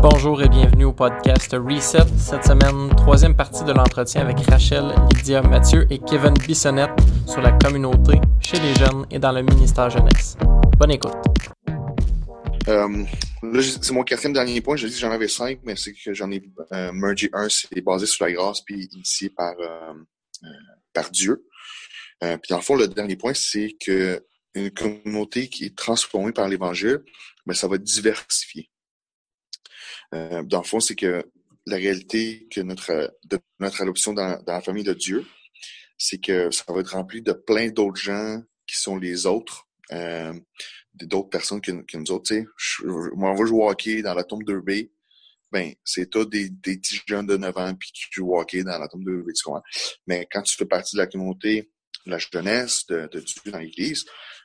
Bonjour et bienvenue au podcast Reset. Cette semaine, troisième partie de l'entretien avec Rachel, Lydia Mathieu et Kevin Bissonnette sur la communauté, chez les jeunes et dans le ministère jeunesse. Bonne écoute. Euh, là, c'est mon quatrième dernier point. Je dis que j'en avais cinq, mais c'est que j'en ai euh, mergé un. C'est basé sur la grâce puis initié par, euh, euh par Dieu. Puis dans le fond, le dernier point, c'est que une communauté qui est transformée par l'Évangile, ben, ça va diversifier. Euh, dans le fond, c'est que la réalité que notre, de notre adoption dans, la famille de Dieu, c'est que ça va être rempli de plein d'autres gens qui sont les autres, euh, d'autres personnes que, nous autres. Je, moi, on va jouer au dans la tombe de b ben, c'est toi des, des petits jeunes de 9 ans puis au hockey dans la tombe de b tu? Mais quand tu fais partie de la communauté, de la jeunesse, de, de Dieu dans l'Église,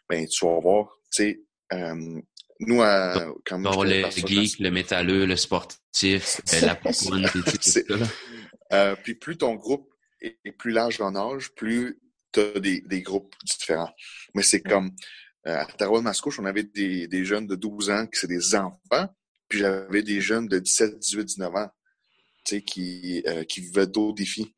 ben, tu vas voir, tu sais, euh, nous, à, quand même, le geek, le métalleux, le sportif, la poupoune, euh, Puis plus ton groupe est, plus large en âge, plus tu as des, des, groupes différents. Mais c'est comme, euh, à Tarouan Mascouche, on avait des, des jeunes de 12 ans qui c'est des enfants, puis j'avais des jeunes de 17, 18, 19 ans, tu sais, qui, euh, qui vivaient d'autres défis.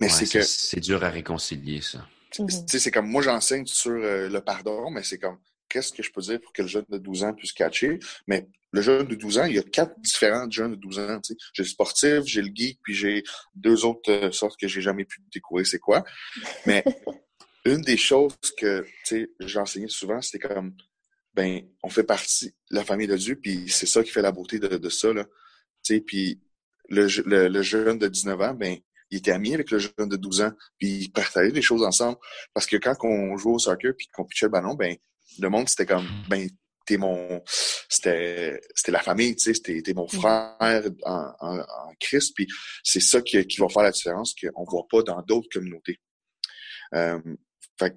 Mais c'est que... C'est dur à réconcilier, ça. Tu sais, c'est comme, moi, j'enseigne sur euh, le pardon, mais c'est comme, qu'est-ce que je peux dire pour que le jeune de 12 ans puisse catcher? Mais le jeune de 12 ans, il y a quatre différents jeunes de 12 ans. J'ai le sportif, j'ai le geek, puis j'ai deux autres euh, sortes que j'ai jamais pu découvrir c'est quoi. Mais une des choses que j'enseignais souvent, c'était comme ben, on fait partie de la famille de Dieu, puis c'est ça qui fait la beauté de, de ça. Là. Puis le, le, le, jeune de 19 ans, ben, il était ami avec le jeune de 12 ans, puis ils partageaient des choses ensemble. Parce que quand on jouait au soccer puis qu'on pitchait le ballon, ben le monde, c'était comme, mm. ben, t'es mon, c'était, c'était la famille, tu sais, c'était, t'es mon mm. frère en, en, en Christ, puis c'est ça qui, qui va faire la différence qu'on voit pas dans d'autres communautés. Euh, fait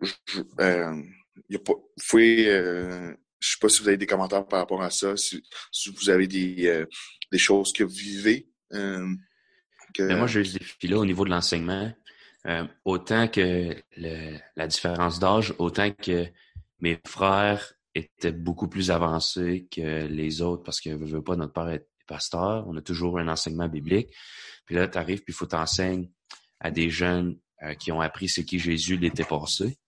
je, euh, y a pas, vous euh, je sais pas si vous avez des commentaires par rapport à ça, si, si vous avez des, euh, des choses que vous vivez. Euh, que... Mais moi, j'ai eu des défis là au niveau de l'enseignement. Euh, autant que le, la différence d'âge, autant que mes frères étaient beaucoup plus avancés que les autres parce que veut pas notre père est pasteur, on a toujours un enseignement biblique. Puis là, tu arrives puis il faut t'enseigner à des jeunes euh, qui ont appris ce qui Jésus l'été passé.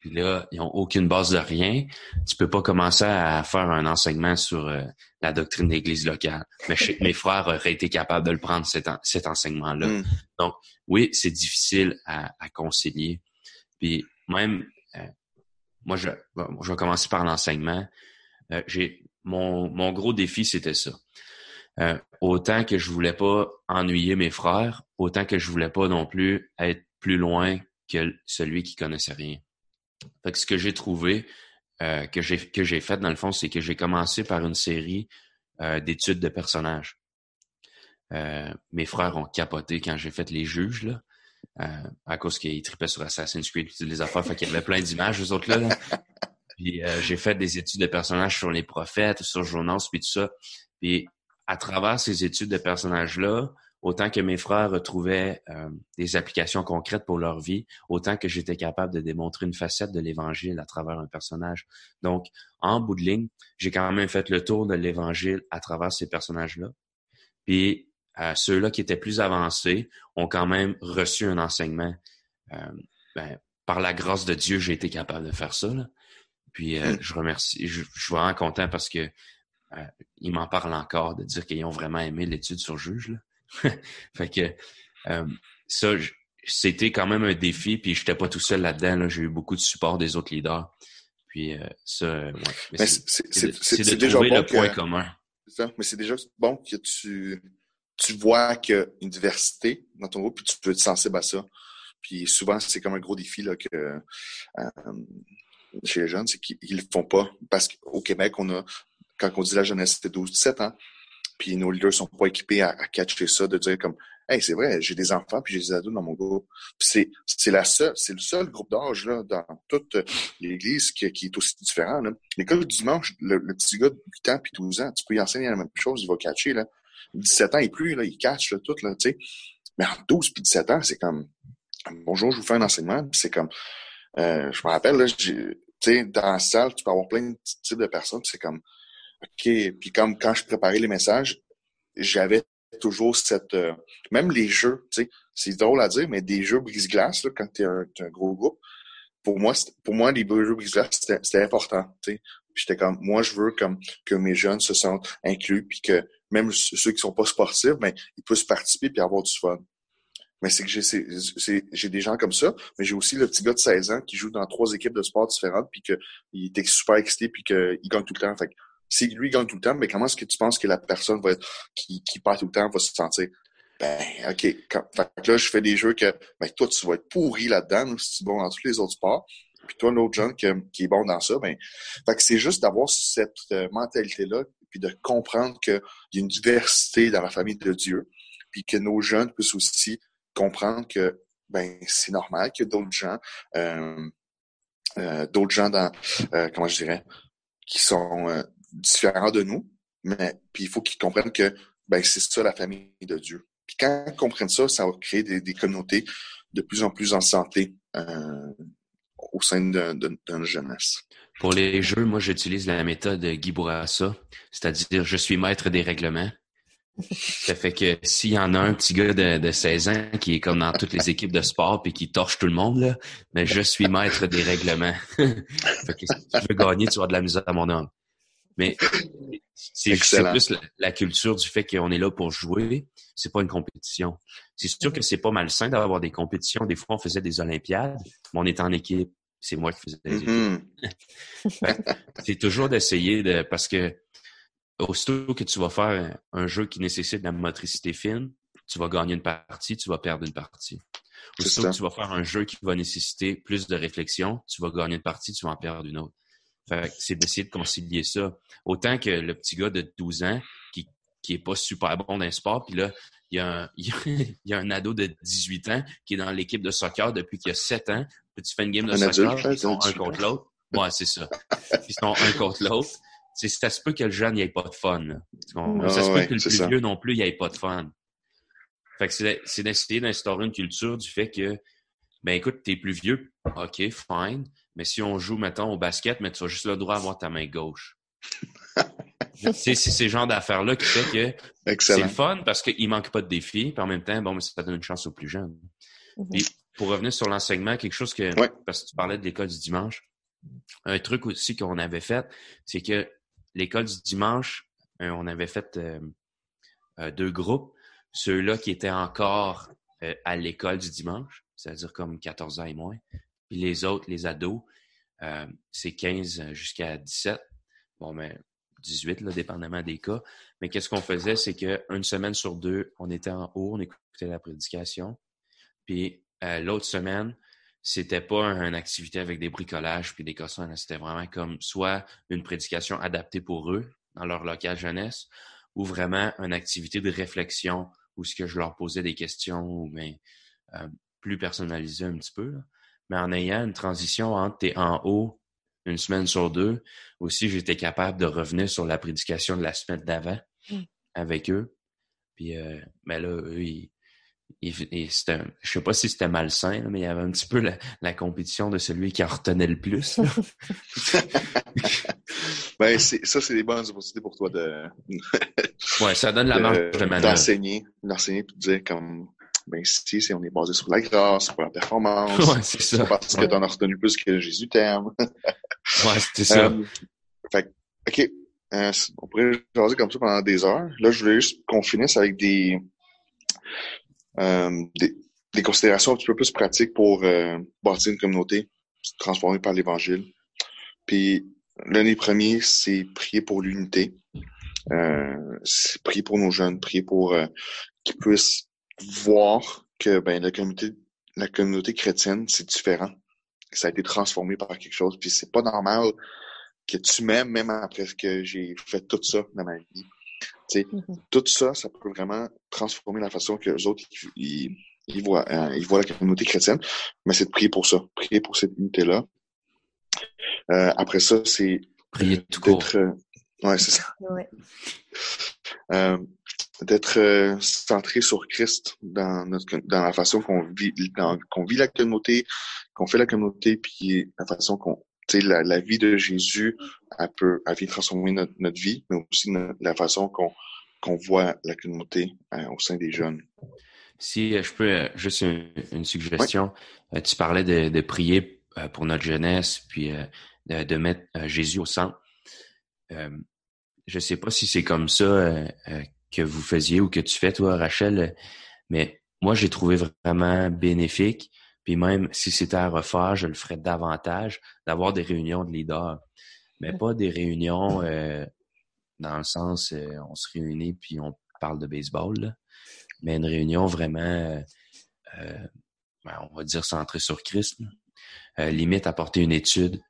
Puis là, ils ont aucune base de rien. Tu peux pas commencer à faire un enseignement sur euh, la doctrine d'église locale. Mais mes frères auraient été capables de le prendre, cet, cet enseignement-là. Mm. Donc, oui, c'est difficile à, à, concilier. Puis même, moi, je, vais commencer par l'enseignement. Euh, mon, mon gros défi, c'était ça. Euh, autant que je voulais pas ennuyer mes frères, autant que je voulais pas non plus être plus loin que celui qui connaissait rien. Fait que ce que j'ai trouvé, euh, que j'ai que j'ai fait dans le fond, c'est que j'ai commencé par une série d'études de personnages. mes frères ont capoté quand j'ai fait les juges là. Euh, à cause qu'ils tripaient sur Assassin's Creed les affaires, fait qu'il y avait plein d'images, eux autres là. Puis euh, j'ai fait des études de personnages sur les prophètes, sur Jonas, puis tout ça. Puis à travers ces études de personnages-là, autant que mes frères retrouvaient euh, des applications concrètes pour leur vie, autant que j'étais capable de démontrer une facette de l'Évangile à travers un personnage. Donc, en bout de ligne, j'ai quand même fait le tour de l'Évangile à travers ces personnages-là. Puis ceux-là qui étaient plus avancés ont quand même reçu un enseignement. Euh, ben, par la grâce de Dieu, j'ai été capable de faire ça. Là. Puis euh, hmm. je remercie, je, je, suis vraiment content parce que euh, ils m'en parlent encore de dire qu'ils ont vraiment aimé l'étude sur juge. Là. fait que euh, ça, c'était quand même un défi. Puis j'étais pas tout seul là-dedans. Là. J'ai eu beaucoup de support des autres leaders. Puis ça, ouais. c'est de, déjà trouver bon le point commun. Ça, mais c'est déjà bon que tu tu vois qu'il y a une diversité dans ton groupe, puis tu peux être sensible à ça. Puis souvent, c'est comme un gros défi là, que euh, chez les jeunes, c'est qu'ils le font pas. Parce qu'au Québec, on a, quand on dit la jeunesse, c'était 12-17 ans, puis nos leaders sont pas équipés à, à catcher ça, de dire comme Hey, c'est vrai, j'ai des enfants puis j'ai des ados dans mon groupe. c'est c'est la seule, c'est le seul groupe d'âge là dans toute l'Église qui, qui est aussi différent. L'école du dimanche, le, petit gars de 8 ans puis 12 ans, tu peux y enseigner la même chose, il va catcher là. 17 ans et plus, là, ils catchent tout, là, tu sais. Mais en 12 puis 17 ans, c'est comme Bonjour, je vous fais un enseignement, c'est comme euh, je me rappelle, là, tu sais, dans la salle, tu peux avoir plein de types de personnes, c'est comme OK. Puis comme quand je préparais les messages, j'avais toujours cette... Euh, même les jeux, tu sais, c'est drôle à dire, mais des jeux brise-glace, quand tu es, un, gros groupe, pour moi, pour moi, les jeux brise-glace, c'était important, tu sais. j'étais comme, moi, je veux comme que mes jeunes se sentent inclus, puis que même ceux qui sont pas sportifs, ben, ils puissent participer puis avoir du fun. Mais c'est que j'ai, des gens comme ça, mais j'ai aussi le petit gars de 16 ans qui joue dans trois équipes de sport différentes, puis qu'il est super excité, puis qu'il gagne tout le temps. Fait si lui gagne tout le temps, mais comment est-ce que tu penses que la personne va être, qui, qui perd tout le temps va se sentir? Ben, OK. Quand, fait que là, je fais des jeux que, ben, toi, tu vas être pourri là-dedans, si tu es bon dans tous les autres sports. Puis toi, l'autre jeune qui, qui, est bon dans ça, ben, fait que c'est juste d'avoir cette euh, mentalité-là, puis de comprendre qu'il y a une diversité dans la famille de Dieu, puis que nos jeunes puissent aussi comprendre que, ben, c'est normal qu'il y ait d'autres gens, euh, euh, d'autres gens dans, euh, comment je dirais, qui sont euh, différents de nous, mais puis il faut qu'ils comprennent que ben c'est ça la famille de Dieu. Puis quand ils comprennent ça, ça va créer des, communautés de plus en plus en santé euh, au sein de, jeunesse. Pour les jeux, moi j'utilise la méthode Guy Bourassa, c'est-à-dire je suis maître des règlements. Ça fait que s'il y en a un petit gars de, de 16 ans qui est comme dans toutes les équipes de sport puis qui torche tout le monde, là, mais je suis maître des règlements. fait que si tu veux gagner, tu vas de la misère à mon homme. Mais c'est plus la, culture du fait qu'on est là pour jouer. C'est pas une compétition. C'est sûr que c'est pas malsain d'avoir des compétitions. Des fois, on faisait des Olympiades, mais on était en équipe. C'est moi qui faisais des mm-hmm. équipes. c'est toujours d'essayer de, parce que aussitôt que tu vas faire un jeu qui nécessite de la motricité fine, tu vas gagner une partie, tu vas perdre une partie. Aussitôt que tu vas faire un jeu qui va nécessiter plus de réflexion, tu vas gagner une partie, tu vas en perdre une autre. Fait c'est d'essayer de concilier ça. Autant que le petit gars de 12 ans qui, qui est pas super bon dans le sport, puis là, il y, a un, il y a un ado de 18 ans qui est dans l'équipe de soccer depuis qu'il y a 7 ans. Puis tu fais une game de soccer, ils sont un contre l'autre. Ouais, c'est ça. Ils sont un contre l'autre. C'est, ça se peut que le jeune n'ait pas de fun. Ah ça se peut que le plus vieux non plus, il ait pas de fun. Fait que c'est, c'est d'essayer d'instaurer une culture du fait que, ben écoute, t'es plus vieux, ok, fine, mais si on joue, mettons, au basket, mais tu as juste le droit d'avoir ta main gauche. c'est ces genres d'affaires-là qui fait que c'est le fun parce qu'il manque pas de défis, puis en même temps, bon, ça donne une chance aux plus jeunes. Mm-hmm. Pour revenir sur l'enseignement, quelque chose que, parce que tu parlais de l'école du dimanche, un truc aussi qu'on avait fait, c'est que l'école du dimanche, euh, on avait fait euh, euh, deux groupes. Ceux-là qui étaient encore à l'école du dimanche, c'est-à-dire comme 14 ans et moins, puis les autres, les ados, euh, c'est 15 jusqu'à 17. Bon, mais 18, là, dépendamment des cas. Mais qu'est-ce qu'on faisait, c'est qu'une semaine sur deux, on était en haut, on écoutait la prédication. Puis euh, l'autre semaine, c'était pas une activité avec des bricolages puis des cossins. C'était vraiment comme soit une prédication adaptée pour eux dans leur local jeunesse ou vraiment une activité de réflexion où ce que je leur posais des questions ou mais euh, plus personnalisé un petit peu. Là mais en ayant une transition entre t'es en haut une semaine sur deux, aussi j'étais capable de revenir sur la prédication de la semaine d'avant mm. avec eux. Puis, euh, mais là, eux, ils, ils, c'était, je sais pas si c'était malsain, mais il y avait un petit peu la, compétition de celui qui en retenait le plus. ben, ça, c'est des bonnes opportunités pour toi de. ouais, ça donne la marge de manœuvre. D'enseigner, d'enseigner, de dire comme ben si, c'est on est basé sur la grâce, pour la performance. Ouais, c'est ça. Parce que tu en as retenu plus que Jésus t'aime. ouais, c'est ça. Euh, fait OK. Euh, on pourrait jaser comme ça pendant des heures. Là, je voulais juste qu'on finisse avec des, des, des, considérations un petit peu plus pratiques pour euh, bâtir une communauté transformée par l'Évangile. Puis, l'année premier, c'est prier pour l'unité. Euh, c'est prier pour nos jeunes, prier pour euh, qu'ils puissent voir que ben, la communauté, la communauté chrétienne, c'est différent. Ça a été transformé par quelque chose. Puis c'est pas normal que tu m'aimes même après que j'ai fait tout ça dans ma vie. Mm-hmm. Tout ça, ça peut vraiment transformer la façon que les autres ils, ils, voient, euh, ils voient la communauté chrétienne. Mais c'est de prier pour ça, prier pour cette unité-là. Euh, après ça, c'est prier tout court. Euh, ouais, c'est ça. Ouais. Euh, d'être euh, centré sur Christ dans notre dans la façon qu'on vit qu'on vit la communauté, qu'on fait la communauté, puis la façon qu'on la, la vie de Jésus, elle peut, elle vient transformer notre, notre vie, mais aussi la façon qu'on qu'on voit la communauté euh, au sein des jeunes. Si euh, je peux, euh, juste une, suggestion. tu parlais de, de, prier pour notre jeunesse, puis de, de, mettre Jésus au centre. je sais pas si c'est comme ça que vous faisiez ou que tu fais, toi, Rachel, mais moi, j'ai trouvé vraiment bénéfique. Puis même si c'était à refaire, je le ferais davantage d'avoir des réunions de leaders. Mais pas des réunions dans le sens, euh, on se réunit puis on parle de baseball, mais une réunion vraiment, euh, euh, ben, on va dire centrée sur Christ, limite apporter une étude,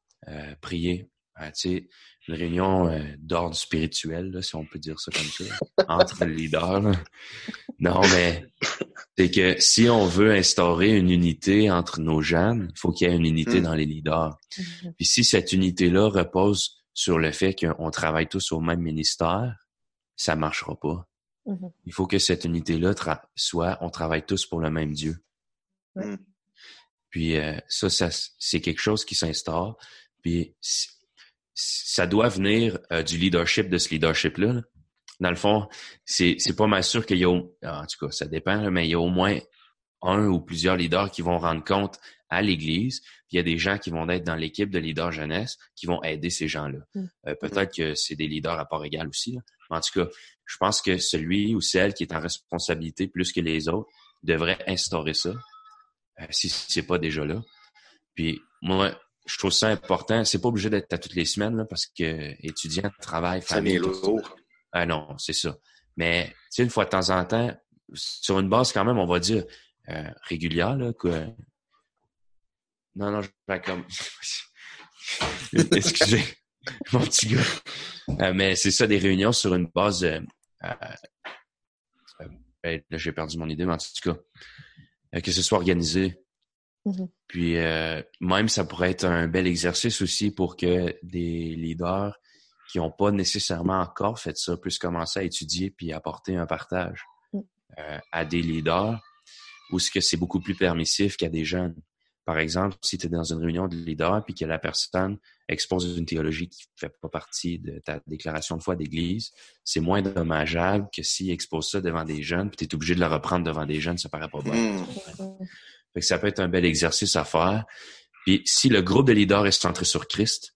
prier, tu sais, une réunion d'ordre spirituel, si on peut dire ça comme ça, entre leaders. Non, mais c'est que si on veut instaurer une unité entre nos jeunes, il faut qu'il y ait une unité mm. dans les leaders. Mm-hmm. Puis si cette unité-là repose sur le fait qu'on travaille tous au même ministère, ça marchera pas. Mm-hmm. Il faut que cette unité-là soit, on travaille tous pour le même Dieu. Mm. Puis euh, ça, ça c'est quelque chose qui s'instaure. Puis ça doit venir euh, du leadership de ce leadership-là. Dans le fond, c'est c'est pas mal sûr qu'il y a, en tout cas, ça dépend, mais il y a au moins un ou plusieurs leaders qui vont rendre compte à l'Église. Puis il y a des gens qui vont être dans l'équipe de leaders jeunesse qui vont aider ces gens-là. Mm. Euh, peut-être que c'est des leaders à part égale aussi. En tout cas, je pense que celui ou celle qui est en responsabilité plus que les autres devrait instaurer ça, euh, si c'est pas déjà là. Puis moi, je trouve ça important. C'est pas obligé d'être à toutes les semaines là, parce que étudiants, travail, famille. Ah non, c'est ça. Mais tu sais, une fois de temps en temps, sur une base quand même, on va dire euh, régulière, là, que non, non, je vais comme. Excusez, mon petit gars. Euh, mais c'est ça, des réunions sur une base. Euh, euh, là, j'ai perdu mon idée, mais en tout cas, que ce soit organisé. Mm-hmm. Puis, même, ça pourrait être un bel exercice aussi pour que des leaders qui n'ont pas nécessairement encore fait ça puissent commencer à étudier puis apporter un partage mm. à des leaders où ce que c'est beaucoup plus permissif qu'à des jeunes. Par exemple, si tu es dans une réunion de leaders puis que la personne expose une théologie qui ne fait pas partie de ta déclaration de foi d'église, c'est moins dommageable que s'il expose ça devant des jeunes puis tu es obligé de le reprendre devant des jeunes, ça paraît pas bon. Fait que ça peut être un bel exercice à faire. Puis si le groupe de leaders est centré sur Christ,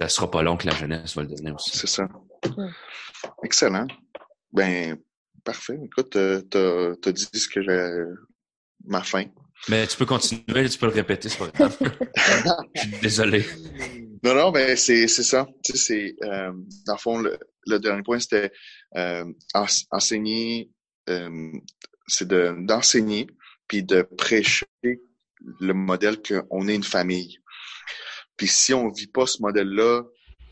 ça sera pas long que la jeunesse va le devenir aussi. C'est ça. Excellent. Ben, parfait. Écoute, t'as as dit ce que j'ai ma fin. Mais tu peux continuer, tu peux le répéter, c'est pas grave. Je suis désolé. Non, non, mais c'est ça. Tu sais, c'est euh, dans le fond, le, dernier point, c'était euh, enseigner, euh, c'est d'enseigner puis de prêcher le modèle qu'on est une famille. Puis si on vit pas ce modèle-là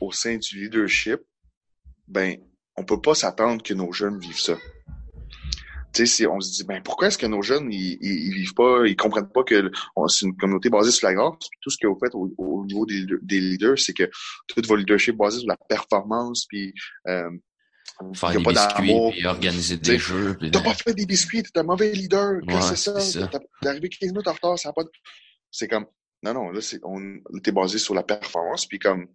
au sein du leadership, ben on peut pas s'attendre que nos jeunes vivent ça tu sais, on se dit, ben pourquoi est-ce que nos jeunes, ils, ils, vivent pas, ils comprennent pas que c'est une communauté basée sur la grâce? tout ce que vous faites au, niveau des, leaders, c'est que tout votre leadership basé sur la performance, puis euh, Faire des pas biscuits, puis organiser des jeux. T'as pas fait des biscuits, t'es un mauvais leader. Ouais, c'est ça? T'es arrivé 15 minutes en retard, ça pas C'est comme, non, non, là, c'est, on, t'es basé sur la performance, puis comme,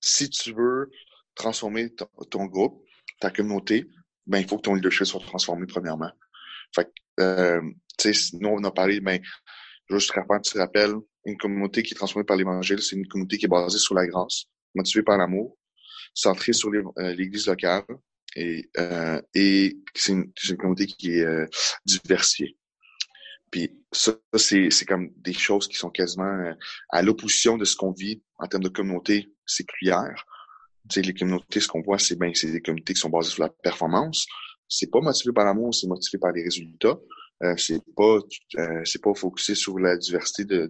si tu veux transformer ton groupe, ta communauté, ben, il faut que ton leadership soit transformé premièrement. Fait que, euh, tu sais, nous, on a parlé, ben, juste rappeler un petit rappel, une communauté qui est transformée par l'Évangile, c'est une communauté qui est basée sur la grâce, motivée par l'amour, centrée sur euh, l'Église locale, et, euh, et c'est une, une, communauté qui est euh, diversifiée. Puis ça, c'est, c'est comme des choses qui sont quasiment euh, à l'opposition de ce qu'on vit en termes de communauté séculière les communautés, ce qu'on voit, c'est ben, c'est des communautés qui sont basées sur la performance. C'est pas motivé par l'amour, c'est motivé par les résultats. Euh, c'est pas euh, c'est pas focusé sur la diversité de,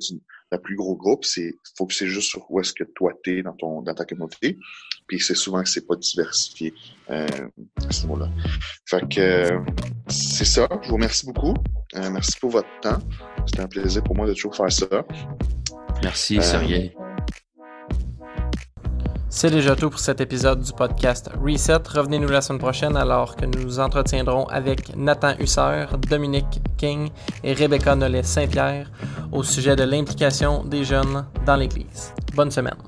la plus gros groupe, c'est focusé juste sur où est-ce que toi t'es dans ton dans ta communauté. Puis c'est souvent que c'est pas diversifié euh, à ce niveau-là. Fait que euh, c'est ça. Je vous remercie beaucoup. Euh, merci pour votre temps. C'était un plaisir pour moi de toujours faire ça. Merci, Sergei. C'est déjà tout pour cet épisode du podcast Reset. Revenez-nous la semaine prochaine alors que nous nous entretiendrons avec Nathan Husser, Dominique King et Rebecca Nollet-Saint-Pierre au sujet de l'implication des jeunes dans l'Église. Bonne semaine.